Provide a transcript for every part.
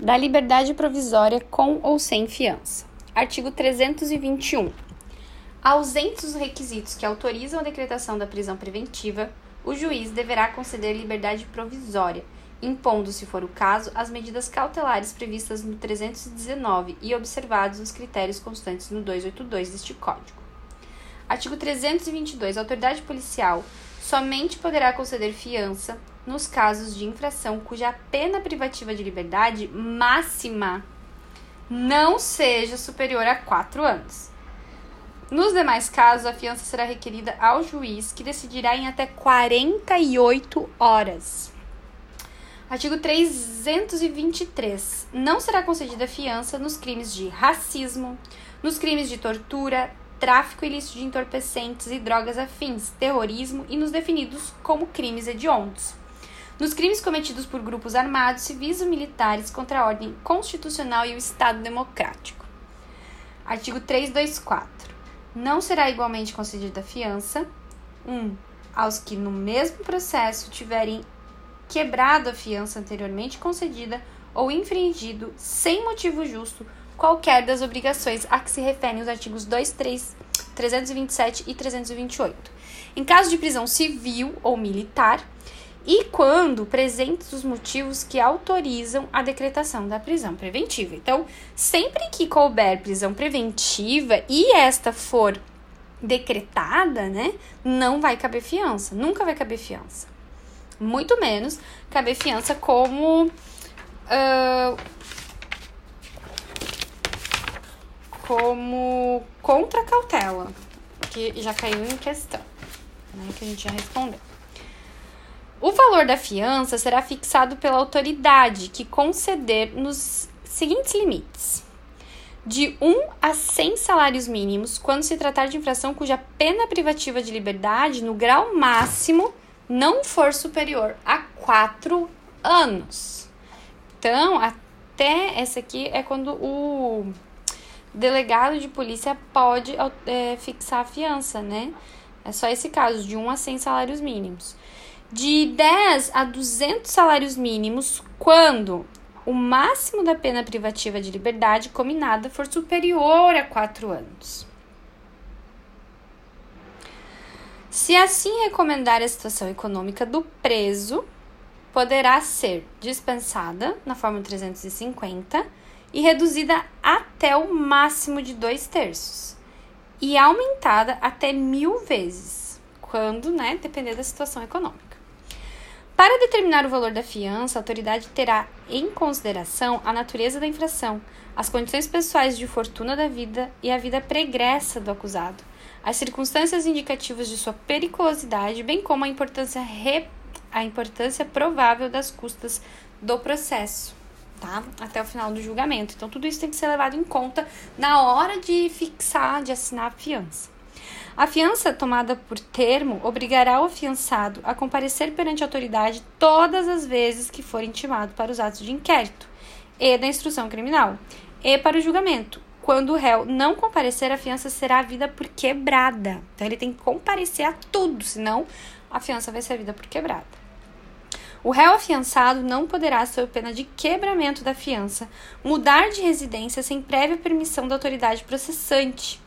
da liberdade provisória com ou sem fiança. Artigo 321. Ausentes os requisitos que autorizam a decretação da prisão preventiva, o juiz deverá conceder liberdade provisória, impondo, se for o caso, as medidas cautelares previstas no 319 e observados os critérios constantes no 282 deste Código. Artigo 322. A autoridade policial somente poderá conceder fiança nos casos de infração cuja pena privativa de liberdade máxima não seja superior a quatro anos. Nos demais casos, a fiança será requerida ao juiz, que decidirá em até 48 horas. Artigo 323. Não será concedida fiança nos crimes de racismo, nos crimes de tortura, tráfico ilícito de entorpecentes e drogas afins, terrorismo e nos definidos como crimes hediondos. Nos crimes cometidos por grupos armados, civis ou militares contra a ordem constitucional e o Estado democrático. Artigo 324 não será igualmente concedida fiança. 1. Um, aos que no mesmo processo tiverem quebrado a fiança anteriormente concedida ou infringido, sem motivo justo, qualquer das obrigações a que se referem os artigos 2, 3, 327 e 328. Em caso de prisão civil ou militar, e quando presentes os motivos que autorizam a decretação da prisão preventiva. Então, sempre que couber prisão preventiva e esta for decretada, né, não vai caber fiança, nunca vai caber fiança. Muito menos caber fiança como uh, como contra cautela, que já caiu em questão, né, que a gente já respondeu. O valor da fiança será fixado pela autoridade que conceder nos seguintes limites: de 1 a 100 salários mínimos quando se tratar de infração cuja pena privativa de liberdade, no grau máximo, não for superior a 4 anos. Então, até essa aqui é quando o delegado de polícia pode é, fixar a fiança, né? É só esse caso, de 1 a 100 salários mínimos de 10 a 200 salários mínimos quando o máximo da pena privativa de liberdade combinada for superior a 4 anos. Se assim recomendar a situação econômica do preso, poderá ser dispensada na forma 350 e reduzida até o máximo de dois terços e aumentada até mil vezes, quando, né, depender da situação econômica. Para determinar o valor da fiança, a autoridade terá em consideração a natureza da infração, as condições pessoais de fortuna da vida e a vida pregressa do acusado, as circunstâncias indicativas de sua periculosidade, bem como a importância, re... a importância provável das custas do processo. Tá? Até o final do julgamento. Então, tudo isso tem que ser levado em conta na hora de fixar, de assinar a fiança. A fiança tomada por termo obrigará o afiançado a comparecer perante a autoridade todas as vezes que for intimado para os atos de inquérito e da instrução criminal e para o julgamento. Quando o réu não comparecer, a fiança será vida por quebrada. Então ele tem que comparecer a tudo, senão a fiança vai ser vida por quebrada. O réu afiançado não poderá, sob pena de quebramento da fiança, mudar de residência sem prévia permissão da autoridade processante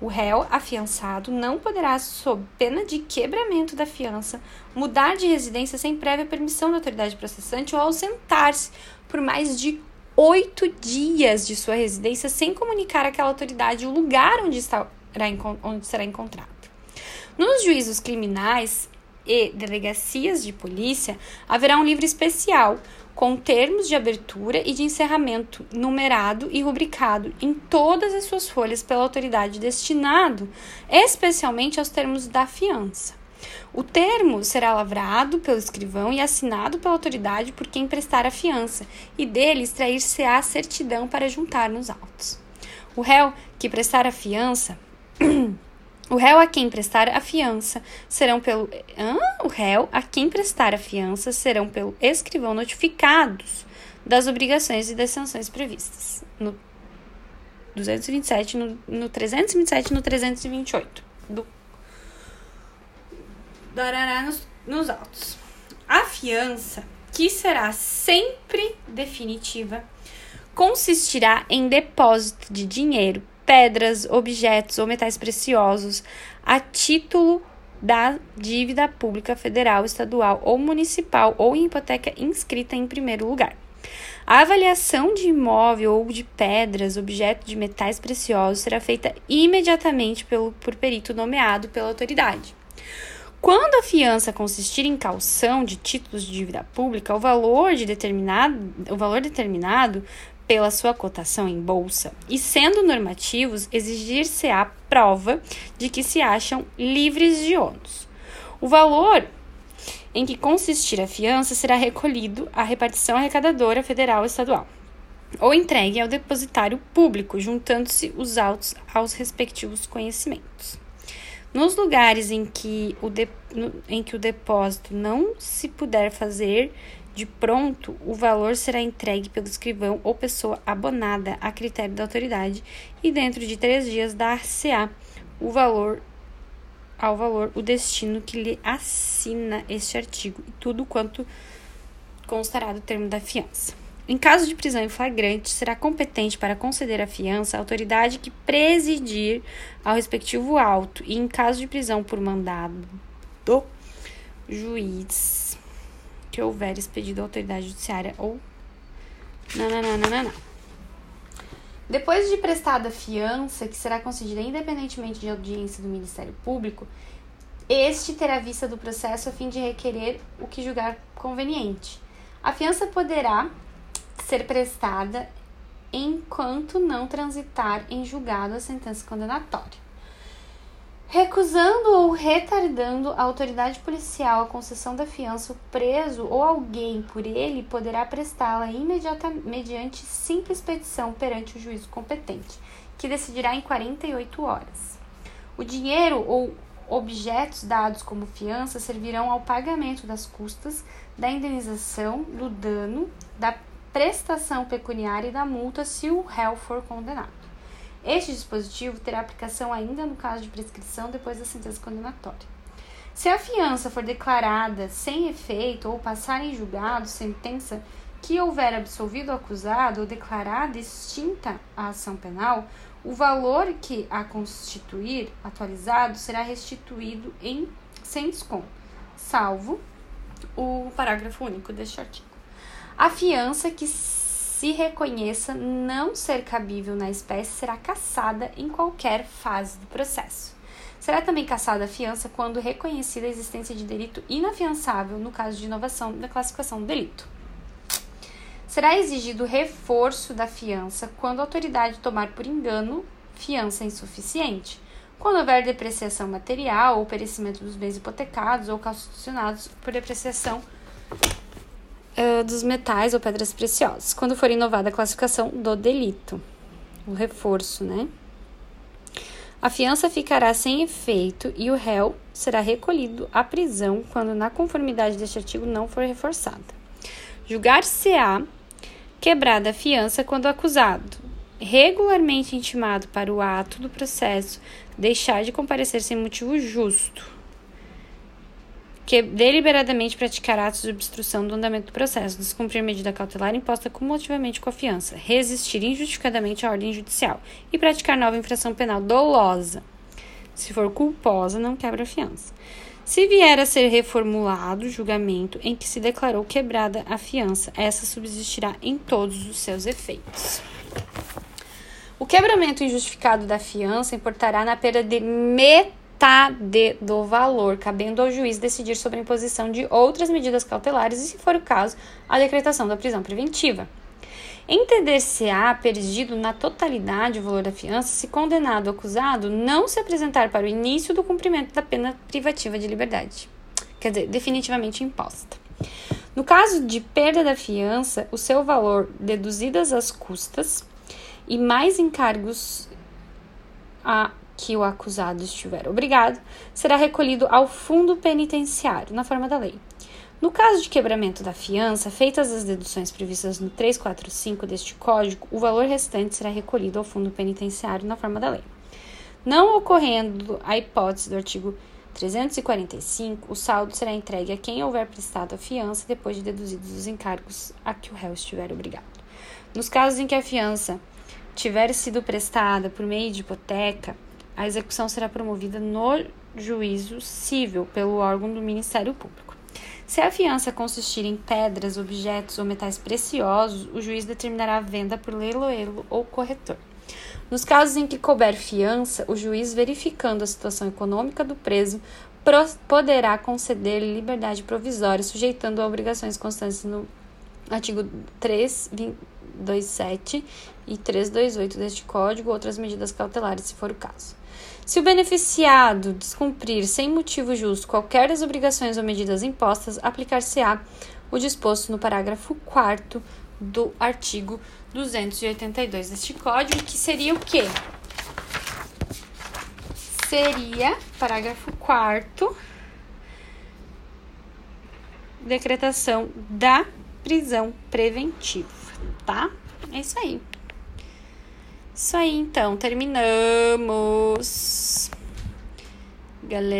o réu afiançado não poderá, sob pena de quebramento da fiança, mudar de residência sem prévia permissão da autoridade processante ou ausentar-se por mais de oito dias de sua residência sem comunicar àquela autoridade o lugar onde, estará, onde será encontrado. Nos juízos criminais e delegacias de polícia, haverá um livro especial com termos de abertura e de encerramento numerado e rubricado em todas as suas folhas pela autoridade destinado especialmente aos termos da fiança. O termo será lavrado pelo escrivão e assinado pela autoridade por quem prestar a fiança, e dele extrair-se-á certidão para juntar nos autos. O réu que prestar a fiança O réu a quem prestar a fiança serão pelo o réu a quem prestar a fiança serão pelo escrivão notificados das obrigações e das sanções previstas no 227, no, no 327 e no 328 do darará nos, nos autos. A fiança, que será sempre definitiva, consistirá em depósito de dinheiro, pedras, objetos ou metais preciosos a título da dívida pública federal, estadual ou municipal ou em hipoteca inscrita em primeiro lugar. A avaliação de imóvel ou de pedras, objeto de metais preciosos, será feita imediatamente pelo, por perito nomeado pela autoridade. Quando a fiança consistir em calção de títulos de dívida pública, o valor, de determinado, o valor determinado pela sua cotação em bolsa e, sendo normativos, exigir-se-á prova de que se acham livres de ônus. O valor em que consistir a fiança será recolhido à repartição arrecadadora federal ou estadual ou entregue ao depositário público, juntando-se os autos aos respectivos conhecimentos. Nos lugares em que, o de, em que o depósito não se puder fazer de pronto, o valor será entregue pelo escrivão ou pessoa abonada a critério da autoridade e dentro de três dias dar-se-á o valor ao valor o destino que lhe assina este artigo e tudo quanto constará do termo da fiança. Em caso de prisão em flagrante, será competente para conceder a fiança a autoridade que presidir ao respectivo auto e, em caso de prisão por mandado do juiz que houver expedido à autoridade judiciária ou. Não, Depois de prestada fiança, que será concedida independentemente de audiência do Ministério Público, este terá vista do processo a fim de requerer o que julgar conveniente. A fiança poderá ser prestada enquanto não transitar em julgado a sentença condenatória. Recusando ou retardando a autoridade policial a concessão da fiança, o preso ou alguém por ele poderá prestá-la imediatamente mediante simples petição perante o juízo competente, que decidirá em 48 horas. O dinheiro ou objetos dados como fiança servirão ao pagamento das custas, da indenização, do dano, da prestação pecuniária e da multa se o réu for condenado. Este dispositivo terá aplicação ainda no caso de prescrição depois da sentença condenatória. Se a fiança for declarada sem efeito ou passar em julgado sentença que houver absolvido o acusado ou declarada extinta a ação penal, o valor que a constituir atualizado será restituído em sem desconto, salvo o parágrafo único deste artigo. A fiança que se reconheça não ser cabível na espécie, será cassada em qualquer fase do processo. Será também cassada a fiança quando reconhecida a existência de delito inafiançável no caso de inovação da classificação do delito. Será exigido reforço da fiança quando a autoridade tomar por engano fiança insuficiente, quando houver depreciação material ou perecimento dos bens hipotecados ou calcionados por depreciação uh, dos metais ou pedras preciosas, quando for inovada a classificação do delito, o reforço, né? A fiança ficará sem efeito e o réu será recolhido à prisão quando, na conformidade deste artigo, não for reforçada. Julgar-se-á quebrada a fiança quando o acusado, regularmente intimado para o ato do processo, deixar de comparecer sem motivo justo que deliberadamente praticar atos de obstrução do andamento do processo, descumprir medida cautelar imposta cumulativamente com a fiança, resistir injustificadamente à ordem judicial e praticar nova infração penal dolosa. Se for culposa, não quebra a fiança. Se vier a ser reformulado o julgamento em que se declarou quebrada a fiança, essa subsistirá em todos os seus efeitos. O quebramento injustificado da fiança importará na perda de metade metade do valor, cabendo ao juiz decidir sobre a imposição de outras medidas cautelares e, se for o caso, a decretação da prisão preventiva. Entender-se-á perdido na totalidade o valor da fiança se condenado ou acusado não se apresentar para o início do cumprimento da pena privativa de liberdade, quer dizer, definitivamente imposta. No caso de perda da fiança, o seu valor, deduzidas as custas e mais encargos a que o acusado estiver obrigado, será recolhido ao fundo penitenciário, na forma da lei. No caso de quebramento da fiança, feitas as deduções previstas no 345 deste Código, o valor restante será recolhido ao fundo penitenciário na forma da lei. Não ocorrendo a hipótese do artigo 345, o saldo será entregue a quem houver prestado a fiança depois de deduzidos os encargos a que o réu estiver obrigado. Nos casos em que a fiança tiver sido prestada por meio de hipoteca, a execução será promovida no juízo civil pelo órgão do Ministério Público. Se a fiança consistir em pedras, objetos ou metais preciosos, o juiz determinará a venda por leiloeiro ou corretor. Nos casos em que couber fiança, o juiz, verificando a situação econômica do preso, poderá conceder liberdade provisória, sujeitando a obrigações constantes no artigo 327 e 328 deste Código, outras medidas cautelares, se for o caso. Se o beneficiado descumprir sem motivo justo qualquer das obrigações ou medidas impostas, aplicar-se-á o disposto no parágrafo 4 do artigo 282 deste código, que seria o quê? Seria, parágrafo 4 decretação da prisão preventiva, tá? É isso aí. Isso aí, então, terminamos. Galera.